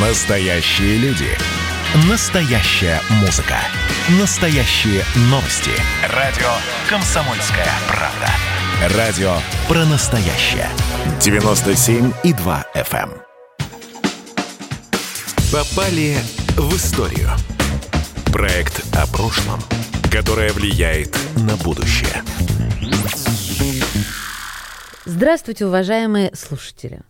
Настоящие люди. Настоящая музыка. Настоящие новости. Радио «Комсомольская правда». Радио про настоящее. 97,2 FM. эм. Попали в историю. Проект о прошлом, которое влияет на будущее. Здравствуйте, уважаемые слушатели.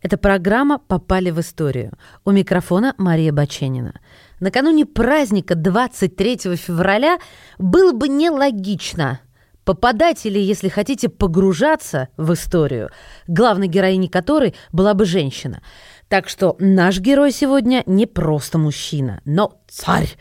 Это программа «Попали в историю». У микрофона Мария Баченина. Накануне праздника 23 февраля было бы нелогично попадать или, если хотите, погружаться в историю, главной героиней которой была бы женщина. Так что наш герой сегодня не просто мужчина, но царь.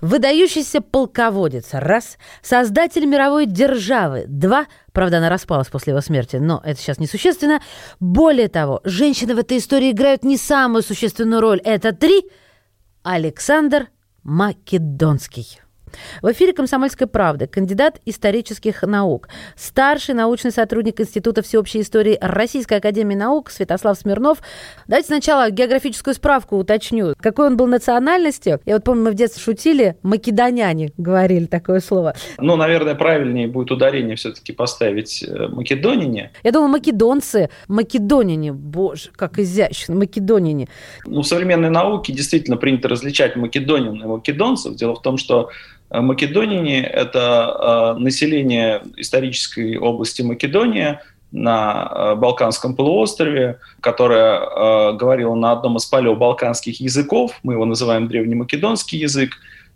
Выдающийся полководец – раз. Создатель мировой державы – два. Правда, она распалась после его смерти, но это сейчас несущественно. Более того, женщины в этой истории играют не самую существенную роль. Это три. Александр Македонский. В эфире «Комсомольской правды» кандидат исторических наук, старший научный сотрудник Института всеобщей истории Российской академии наук Святослав Смирнов. Давайте сначала географическую справку уточню. Какой он был национальности? Я вот помню, мы в детстве шутили, македоняне говорили такое слово. Ну, наверное, правильнее будет ударение все-таки поставить э, македонине. Я думаю, македонцы, македонине, боже, как изящно, македонине. Ну, в современной науке действительно принято различать македонин и македонцев. Дело в том, что Македонине – это э, население исторической области Македония на э, Балканском полуострове, которое говорило на одном из палеобалканских языков, мы его называем древнемакедонский язык,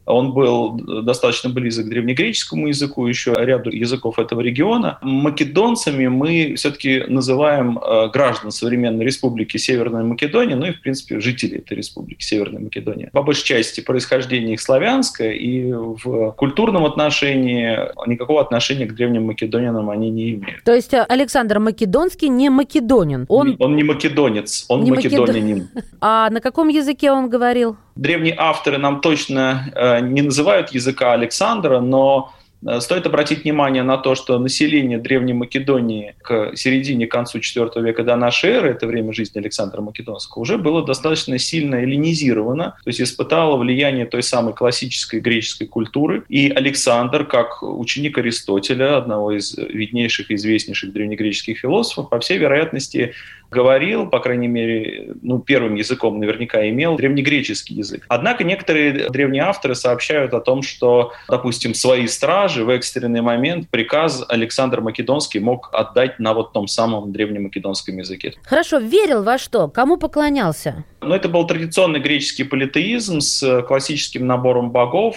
он был достаточно близок к древнегреческому языку, еще ряду языков этого региона. Македонцами мы все-таки называем э, граждан современной республики Северной Македонии, ну и, в принципе, жителей этой республики Северной Македонии. По большей части происхождение их славянское, и в культурном отношении никакого отношения к древним македонянам они не имеют. То есть э, Александр Македонский не македонин? Он, он не македонец, он не македонянин. Македон... А на каком языке он говорил? Древние авторы нам точно э, не называют языка Александра, но Э, стоит обратить внимание на то, что население Древней Македонии к середине, к концу IV века до нашей эры, это время жизни Александра Македонского, уже было достаточно сильно эллинизировано, то есть испытало влияние той самой классической греческой культуры. И Александр, как ученик Аристотеля, одного из виднейших и известнейших древнегреческих философов, по всей вероятности говорил, по крайней мере, ну, первым языком наверняка имел древнегреческий язык. Однако некоторые древние авторы сообщают о том, что, допустим, свои стражи в экстренный момент приказ Александр Македонский мог отдать на вот том самом древнемакедонском языке. Хорошо, верил во что? Кому поклонялся? Ну, это был традиционный греческий политеизм с классическим набором богов.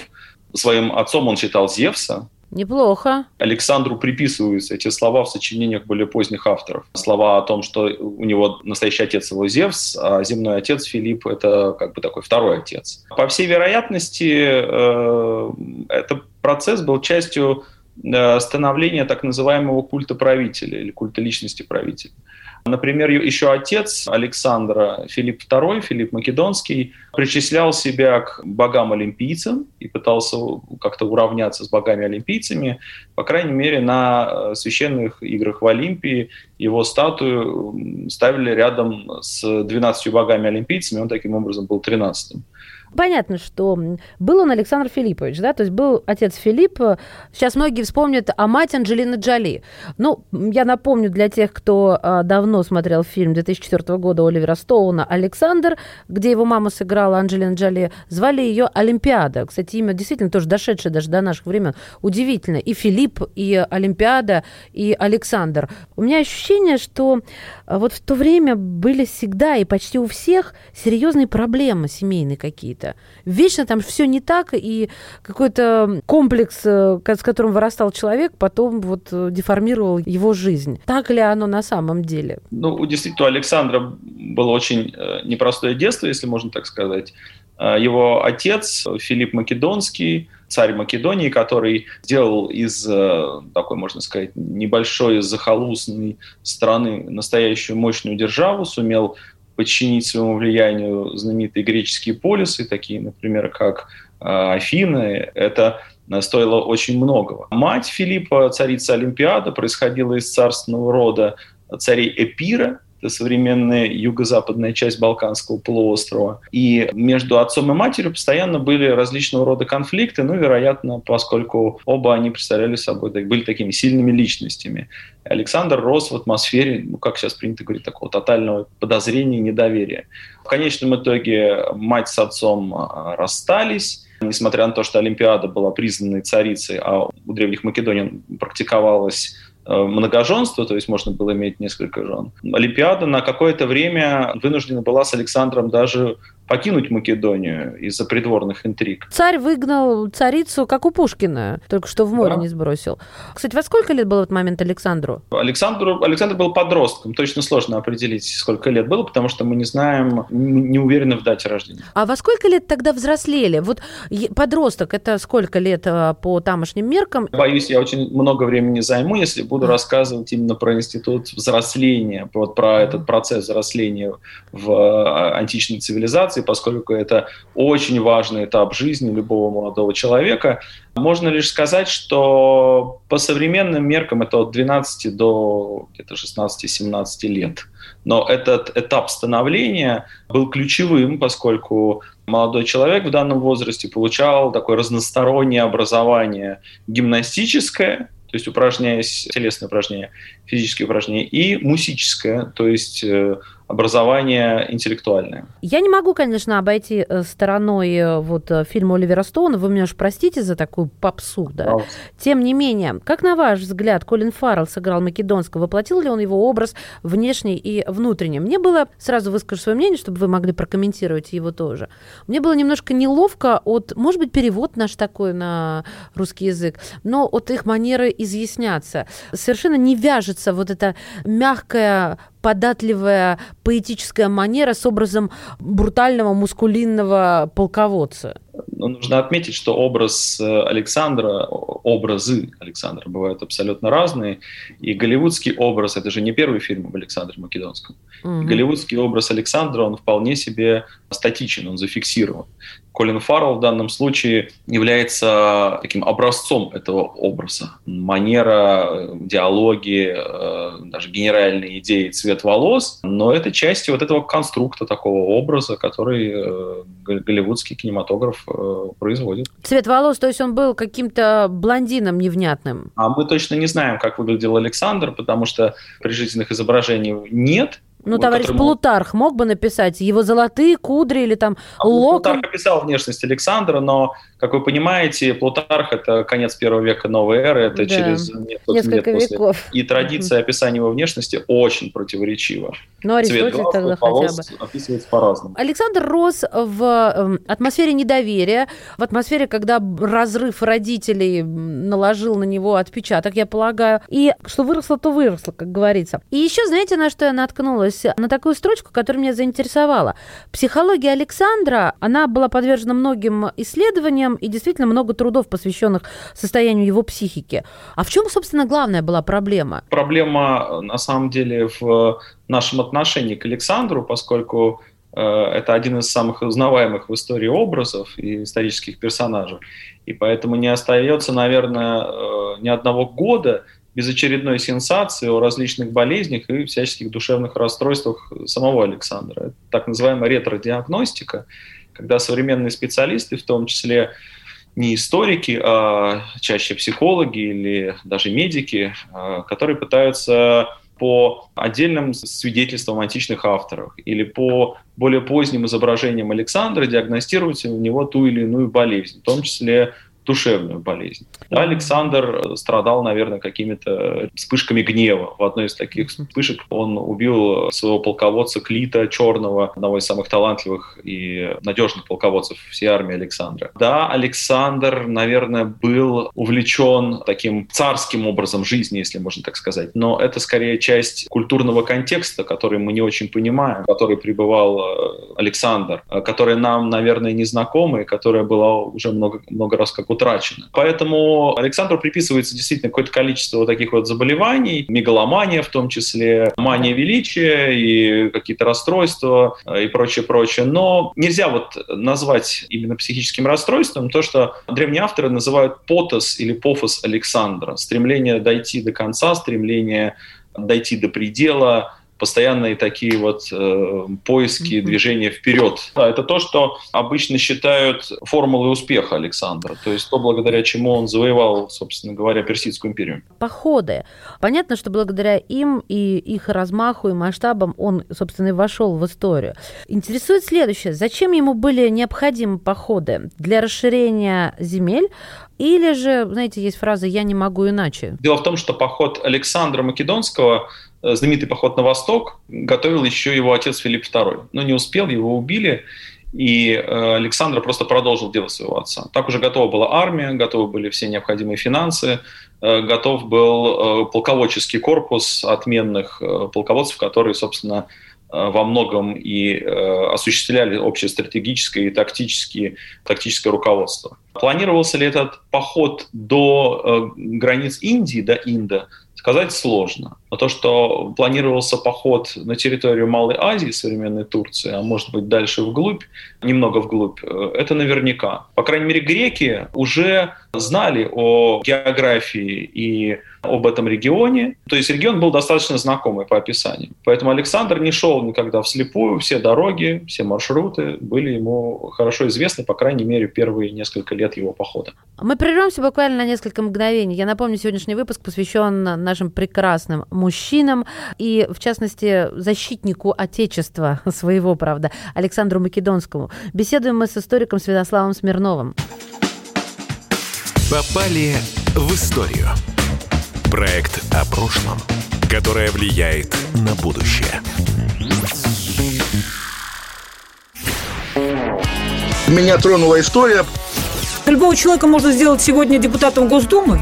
Своим отцом он считал Зевса, Неплохо. Александру приписываются эти слова в сочинениях более поздних авторов. Слова о том, что у него настоящий отец его Зевс, а земной отец Филипп – это как бы такой второй отец. По всей вероятности, э, этот процесс был частью э, становления так называемого культа правителя или культа личности правителя. Например, еще отец Александра, Филипп II, Филипп Македонский, причислял себя к богам-олимпийцам и пытался как-то уравняться с богами-олимпийцами. По крайней мере, на э, священных играх в Олимпии его статую ставили рядом с 12 богами-олимпийцами, он таким образом был 13-м. Понятно, что был он Александр Филиппович, да, то есть был отец Филипп. Сейчас многие вспомнят о мать Анджелины Джоли. Ну, я напомню для тех, кто а, давно смотрел фильм 2004 года Оливера Стоуна «Александр», где его мама сыграла Анджелина Джоли, звали ее Олимпиада. Кстати, имя действительно тоже дошедшее даже до наших времен. Удивительно. И Филипп, и Олимпиада, и Александр. У меня ощущение, что а, вот в то время были всегда и почти у всех серьезные проблемы семейные какие-то какие-то. Вечно там все не так, и какой-то комплекс, э, с которым вырастал человек, потом вот э, деформировал его жизнь. Так ли оно на самом деле? Ну, действительно, у Александра было очень э, непростое детство, если можно так сказать. Его отец Филипп Македонский, царь Македонии, который сделал из такой, можно сказать, небольшой захолустной страны настоящую мощную державу, сумел подчинить своему влиянию знаменитые греческие полисы, такие, например, как а, Афины. Это стоило очень многого. Мать Филиппа, царица Олимпиада, происходила из царственного рода царей Эпира, это современная юго-западная часть Балканского полуострова. И между отцом и матерью постоянно были различного рода конфликты, ну, вероятно, поскольку оба они представляли собой, были такими сильными личностями. Александр рос в атмосфере, ну, как сейчас принято говорить, такого тотального подозрения и недоверия. В конечном итоге мать с отцом а, расстались, Несмотря на то, что Олимпиада была признанной царицей, а у древних македонян практиковалась многоженство, то есть можно было иметь несколько жен. Олимпиада на какое-то время вынуждена была с Александром даже покинуть Македонию из-за придворных интриг. Царь выгнал царицу, как у Пушкина, только что в море да. не сбросил. Кстати, во сколько лет было в этот момент Александру? Александру? Александр был подростком. Точно сложно определить, сколько лет было, потому что мы не знаем, не уверены в дате рождения. А во сколько лет тогда взрослели? Вот подросток, это сколько лет э, по тамошним меркам? Боюсь, я очень много времени займу, если буду рассказывать именно про институт взросления, вот про этот процесс взросления в э, античной цивилизации операции, поскольку это очень важный этап жизни любого молодого человека. Можно лишь сказать, что по современным меркам это от 12 до где-то 16-17 лет. Но этот этап становления был ключевым, поскольку молодой человек в данном возрасте получал такое разностороннее образование гимнастическое, то есть упражняясь, телесные упражнения, физические упражнения, и мусическое, то есть э, образование интеллектуальное. Я не могу, конечно, обойти э, стороной э, вот э, фильм Оливера Стоуна. Вы меня уж простите за такую попсу, да? Wow. Тем не менее, как на ваш взгляд, Колин Фаррелл сыграл Македонского? Воплотил ли он его образ внешний и внутренний? Мне было, сразу выскажу свое мнение, чтобы вы могли прокомментировать его тоже. Мне было немножко неловко от, может быть, перевод наш такой на русский язык, но от их манеры изъясняться. Совершенно не вяжется вот эта мягкая податливая поэтическая манера с образом брутального мускулинного полководца. Но нужно отметить, что образ э, Александра, образы Александра бывают абсолютно разные. И голливудский образ, это же не первый фильм об Александре Македонском. Угу. Голливудский образ Александра, он вполне себе статичен, он зафиксирован. Колин Фаррелл в данном случае является таким образцом этого образа. Манера, диалоги, э, даже генеральные идеи, цвет волос. Но это часть вот этого конструкта, такого образа, который э, голливудский кинематограф э, производит. Цвет волос, то есть он был каким-то блондином невнятным? А мы точно не знаем, как выглядел Александр, потому что прижизненных изображений нет. Ну, товарищ которому... Плутарх мог бы написать его золотые кудри или там а локон? Плутарх описал внешность Александра, но, как вы понимаете, Плутарх – это конец первого века новой эры, это да. через несколько лет веков. После. И традиция описания его внешности очень противоречива. Ну, Аристотель Цвет тогда хотя бы. описывается по-разному. Александр рос в эм, атмосфере недоверия, в атмосфере, когда разрыв родителей наложил на него отпечаток, я полагаю. И что выросло, то выросло, как говорится. И еще, знаете, на что я наткнулась на такую строчку, которая меня заинтересовала. Психология Александра, она была подвержена многим исследованиям и действительно много трудов, посвященных состоянию его психики. А в чем, собственно, главная была проблема? Проблема, на самом деле, в нашем отношении к Александру, поскольку э, это один из самых узнаваемых в истории образов и исторических персонажей. И поэтому не остается, наверное, э, ни одного года, без очередной сенсации о различных болезнях и всяческих душевных расстройствах самого Александра. Это так называемая ретро-диагностика, когда современные специалисты, в том числе не историки, а чаще психологи или даже медики, а, которые пытаются по отдельным свидетельствам античных авторов или по более поздним изображениям Александра диагностировать у него ту или иную болезнь, в том числе душевную болезнь. Да, Александр страдал, наверное, какими-то вспышками гнева. В одной из таких вспышек он убил своего полководца Клита Черного, одного из самых талантливых и надежных полководцев всей армии Александра. Да, Александр, наверное, был увлечен таким царским образом жизни, если можно так сказать. Но это скорее часть культурного контекста, который мы не очень понимаем, в который пребывал э, Александр, э, который нам, наверное, не знакомы, которая была уже много, много раз как утрачено. Поэтому Александру приписывается действительно какое-то количество вот таких вот заболеваний, мегаломания в том числе, мания величия и какие-то расстройства э, и прочее, прочее. Но нельзя вот назвать именно психическим расстройством то, что древние авторы называют потос или пофос Александра. Стремление дойти до конца, стремление дойти до предела, постоянные такие вот э, поиски, mm-hmm. движения вперед. Да, это то, что обычно считают формулой успеха Александра, то есть то, благодаря чему он завоевал, собственно говоря, Персидскую империю. Походы. Понятно, что благодаря им и их размаху и масштабам он, собственно, и вошел в историю. Интересует следующее. Зачем ему были необходимы походы? Для расширения земель, или же, знаете, есть фраза «я не могу иначе». Дело в том, что поход Александра Македонского, знаменитый поход на восток, готовил еще его отец Филипп II. Но не успел, его убили, и э, Александр просто продолжил дело своего отца. Так уже готова была армия, готовы были все необходимые финансы, э, готов был полководческий корпус отменных полководцев, которые, собственно, Э, во многом и э, осуществляли общее стратегическое и тактическое, тактическое руководство. Планировался ли этот поход до э, границ Индии, до Инда, сказать сложно. Но то, что планировался поход на территорию Малой Азии, современной Турции, а может быть дальше вглубь, немного вглубь, э, это наверняка. По крайней мере, греки уже знали о географии и об этом регионе. То есть регион был достаточно знакомый по описанию. Поэтому Александр не шел никогда вслепую. Все дороги, все маршруты были ему хорошо известны, по крайней мере, первые несколько лет его похода. Мы прервемся буквально на несколько мгновений. Я напомню, сегодняшний выпуск посвящен нашим прекрасным мужчинам и, в частности, защитнику Отечества своего, правда, Александру Македонскому. Беседуем мы с историком Святославом Смирновым. Попали в историю. Проект о прошлом, которое влияет на будущее. Меня тронула история. Любого человека можно сделать сегодня депутатом Госдумы.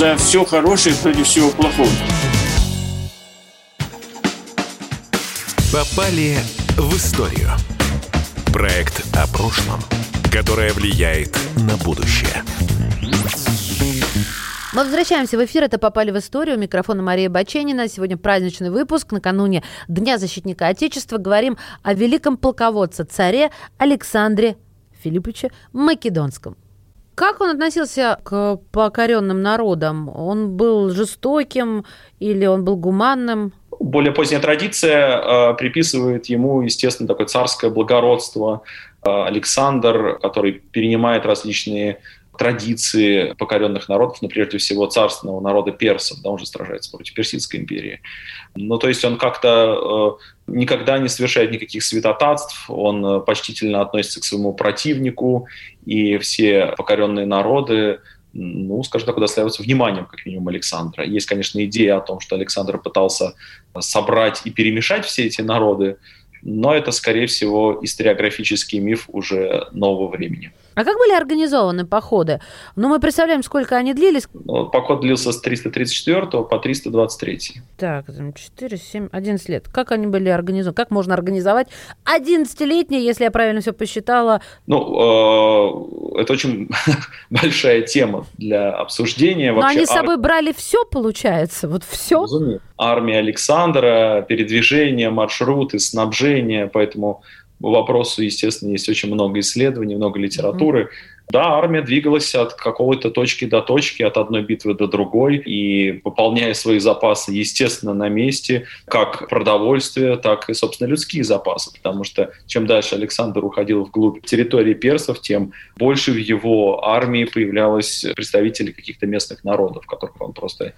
За все хорошее против всего плохого. Попали в историю. Проект о прошлом, которое влияет на будущее. Мы возвращаемся в эфир. Это «Попали в историю». У микрофона Мария Баченина. Сегодня праздничный выпуск. Накануне Дня защитника Отечества говорим о великом полководце, царе Александре Филипповиче Македонском. Как он относился к покоренным народам? Он был жестоким или он был гуманным? более поздняя традиция э, приписывает ему, естественно, такое царское благородство. Э, Александр, который перенимает различные традиции покоренных народов, но прежде всего царственного народа персов, да, он же сражается против Персидской империи. Ну, то есть он как-то э, никогда не совершает никаких святотатств, он э, почтительно относится к своему противнику, и все покоренные народы ну, скажем так, удостаиваться вниманием, как минимум, Александра. Есть, конечно, идея о том, что Александр пытался собрать и перемешать все эти народы, но это, скорее всего, историографический миф уже нового времени. А как были организованы походы? Ну, мы представляем, сколько они длились. Ну, поход длился с 334 по 323. Так, 4, 7, 11 лет. Как они были организованы? Как можно организовать 11-летний, если я правильно все посчитала? Ну, э, это очень большая тема для обсуждения. Но они с собой брали все, получается? Вот все? Армия Александра, передвижение, маршруты, снабжение, поэтому вопросу, естественно, есть очень много исследований, много литературы. Mm-hmm. Да, армия двигалась от какой-то точки до точки, от одной битвы до другой, и пополняя свои запасы, естественно, на месте, как продовольствие, так и, собственно, людские запасы, потому что чем дальше Александр уходил вглубь территории персов, тем больше в его армии появлялось представителей каких-то местных народов, которых он просто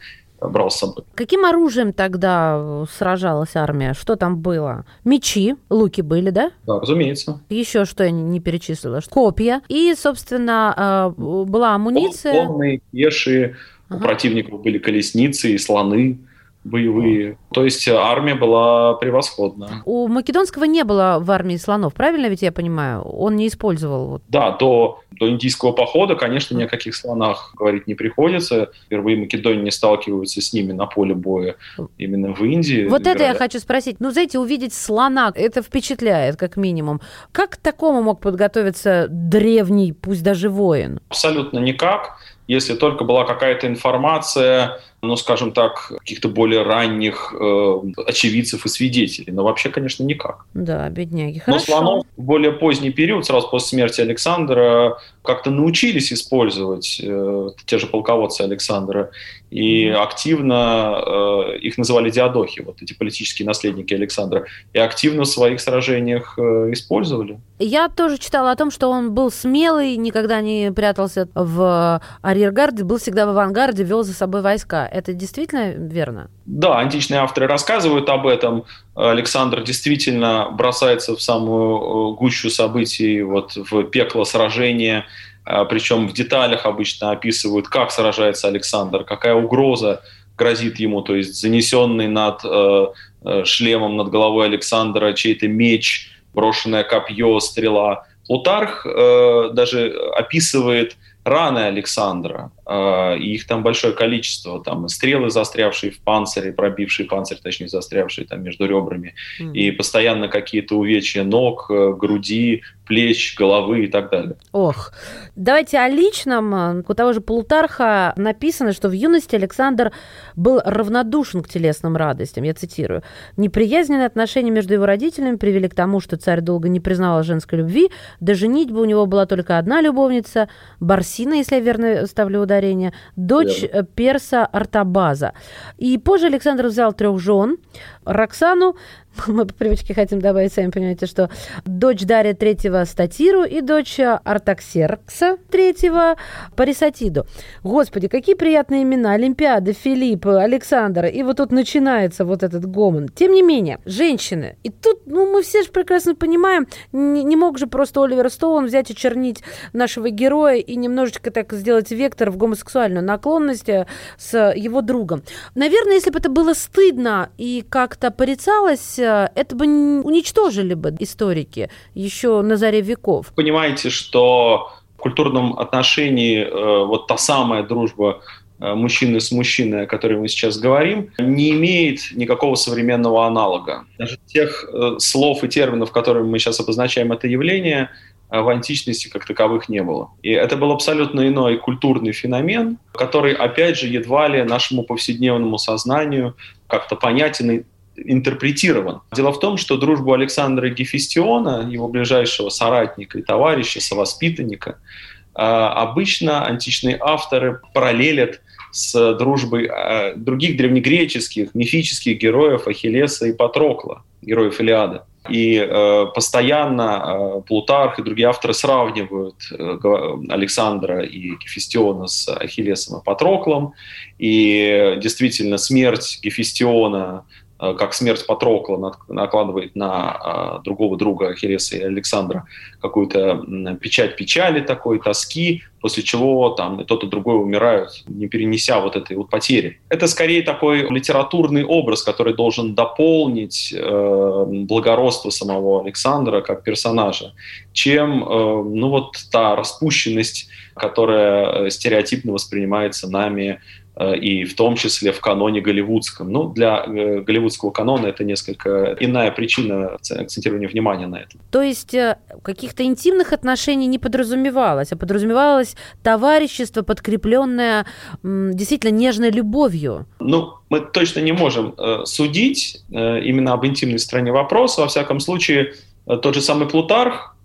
брал с собой. Каким оружием тогда сражалась армия? Что там было? Мечи, луки были, да? Да, разумеется. Еще что я не перечислила? Копья. И, собственно, а, была амуниция. Конные, пешие. Ага. У противников были колесницы и слоны. Боевые. То есть армия была превосходна. У Македонского не было в армии слонов, правильно ведь я понимаю? Он не использовал... Вот... Да, до, до индийского похода, конечно, ни о каких слонах говорить не приходится. Впервые Македония не сталкиваются с ними на поле боя именно в Индии. Вот это я хочу спросить. Ну, знаете, увидеть слона, это впечатляет, как минимум. Как к такому мог подготовиться древний, пусть даже воин? Абсолютно никак если только была какая-то информация, ну, скажем так, каких-то более ранних э, очевидцев и свидетелей. Но вообще, конечно, никак. Да, бедняги. Хорошо. Но слонов в более поздний период, сразу после смерти Александра, как-то научились использовать э, те же полководцы Александра. И активно э, их называли диадохи, вот эти политические наследники Александра. И активно в своих сражениях э, использовали. Я тоже читала о том, что он был смелый, никогда не прятался в арьергарде, был всегда в авангарде, вел за собой войска. Это действительно верно? Да, античные авторы рассказывают об этом. Александр действительно бросается в самую э, гущу событий, вот в пекло сражения, причем в деталях обычно описывают, как сражается Александр, какая угроза грозит ему, то есть занесенный над э, э, шлемом над головой Александра чей-то меч, брошенное копье, стрела. Плутарх э, даже описывает раны Александра, их там большое количество, там стрелы, застрявшие в панцире, пробившие панцирь, точнее, застрявшие там между ребрами, mm. и постоянно какие-то увечья ног, э, груди, плеч, головы и так далее. Ох, давайте о личном. У того же Плутарха написано, что в юности Александр был равнодушен к телесным радостям, я цитирую. Неприязненные отношения между его родителями привели к тому, что царь долго не признавал женской любви, до женитьбы у него была только одна любовница, Барсина, если я верно ставлю ударение, дочь Верно. перса Артабаза. И позже Александр взял трех жен, Роксану, мы по привычке хотим добавить, сами понимаете, что дочь Дарья третьего Статиру и дочь Артаксеркса третьего Парисатиду. Господи, какие приятные имена. Олимпиада, Филипп, Александр. И вот тут начинается вот этот гомон. Тем не менее, женщины. И тут, ну, мы все же прекрасно понимаем, не, не мог же просто Оливер Стоун взять и чернить нашего героя и немножечко так сделать вектор в гомосексуальную наклонность э, с его другом. Наверное, если бы это было стыдно и как-то порицалось, это бы уничтожили бы историки еще на заре веков. Понимаете, что в культурном отношении э, вот та самая дружба э, мужчины с мужчиной, о которой мы сейчас говорим, не имеет никакого современного аналога. Даже тех слов и терминов, которыми мы сейчас обозначаем это явление, в античности как таковых не было. И это был абсолютно иной культурный феномен, который, опять же, едва ли нашему повседневному сознанию как-то понятен интерпретирован. Дело в том, что дружбу Александра Гефестиона, его ближайшего соратника и товарища, совоспитанника, а, обычно античные авторы параллелят с дружбой а, других древнегреческих, мифических героев Ахиллеса и Патрокла, героев Илиады. И э, постоянно э, Плутарх и другие авторы сравнивают э, Александра и Гефестиона с Ахиллесом и Патроклом. И действительно смерть Гефестиона Э, как смерть Патрокла накладывает на э, другого друга Ахиллеса и Александра какую-то печать печали такой, тоски, после чего там и тот и другой умирают, не перенеся вот этой вот потери. Это скорее такой литературный образ, который должен дополнить э, благородство самого Александра как персонажа, чем э, ну вот та распущенность, которая стереотипно воспринимается нами Э, и в том числе в каноне голливудском. Ну, для э, голливудского канона это несколько иная причина акцентирования внимания на этом. То есть э, каких-то интимных отношений не подразумевалось, а подразумевалось товарищество, подкрепленное действительно нежной любовью? Ну, мы точно не можем судить именно об интимной стороне вопроса. Во всяком случае, тот же самый Плутарх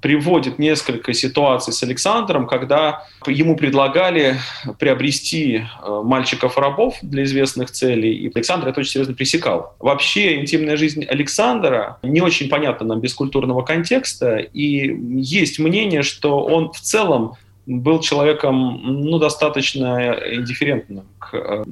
приводит несколько ситуаций с Александром, когда ему предлагали приобрести э, мальчиков-рабов для известных целей, и Александр это очень серьезно пресекал. Вообще интимная жизнь Александра не очень понятна нам без культурного контекста, и есть мнение, что он в целом был человеком ну, достаточно индифферентным к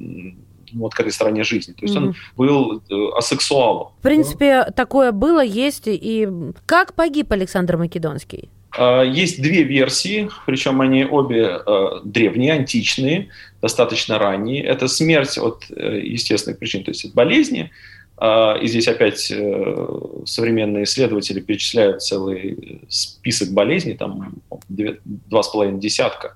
э, вот к этой стороне жизни. То есть mm-hmm. он был э, асексуалом. В принципе, да? такое было, есть. И как погиб Александр Македонский? Есть две версии, причем они обе древние, античные, достаточно ранние. Это смерть от естественных причин, то есть от болезни. И здесь опять современные исследователи перечисляют целый список болезней, там два с половиной десятка.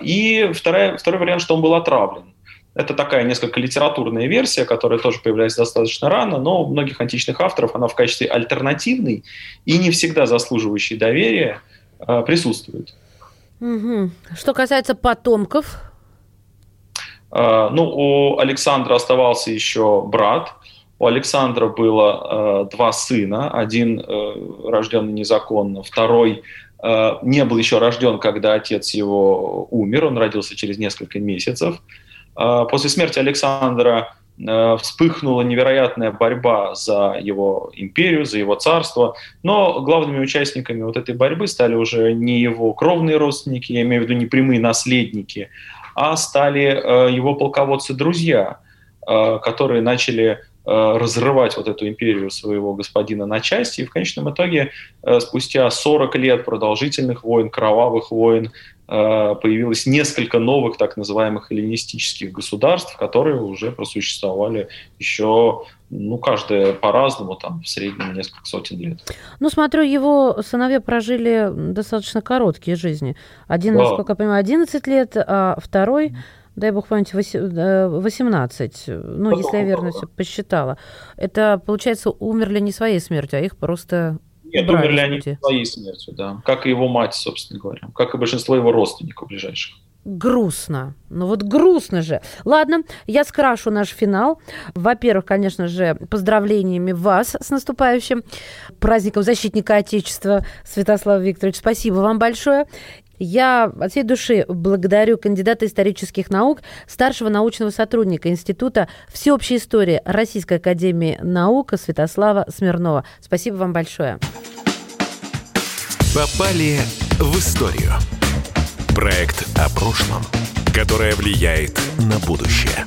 И вторая, второй вариант, что он был отравлен. Это такая несколько литературная версия, которая тоже появляется достаточно рано, но у многих античных авторов она в качестве альтернативной и не всегда заслуживающей доверия э, присутствует. Угу. Что касается потомков? Э, ну, у Александра оставался еще брат. У Александра было э, два сына. Один э, рожденный незаконно, второй не был еще рожден, когда отец его умер. Он родился через несколько месяцев. А, после смерти Александра э, вспыхнула невероятная борьба за его империю, за его царство, но главными участниками вот этой борьбы стали уже не его кровные родственники, я имею в виду не прямые наследники, а стали э, его полководцы-друзья, которые начали разрывать вот эту империю своего господина на части. И в конечном итоге, спустя 40 лет продолжительных войн, кровавых войн, появилось несколько новых так называемых эллинистических государств, которые уже просуществовали еще, ну, каждое по-разному, там, в среднем несколько сотен лет. Ну, смотрю, его сыновья прожили достаточно короткие жизни. Один, да. насколько я понимаю, 11 лет, а второй дай бог памяти, 18, э, ну, если я верно все посчитала. Это, получается, умерли не своей смертью, а их просто нет, умерли они своей смертью, да. Как и его мать, собственно говоря. Как и большинство его родственников ближайших. Грустно. Ну вот грустно же. Ладно, я скрашу наш финал. Во-первых, конечно же, поздравлениями вас с наступающим праздником защитника Отечества Святослава Викторович. Спасибо вам большое. Я от всей души благодарю кандидата исторических наук, старшего научного сотрудника Института всеобщей истории Российской академии наук Святослава Смирнова. Спасибо вам большое. Попали в историю. Проект о прошлом, которое влияет на будущее.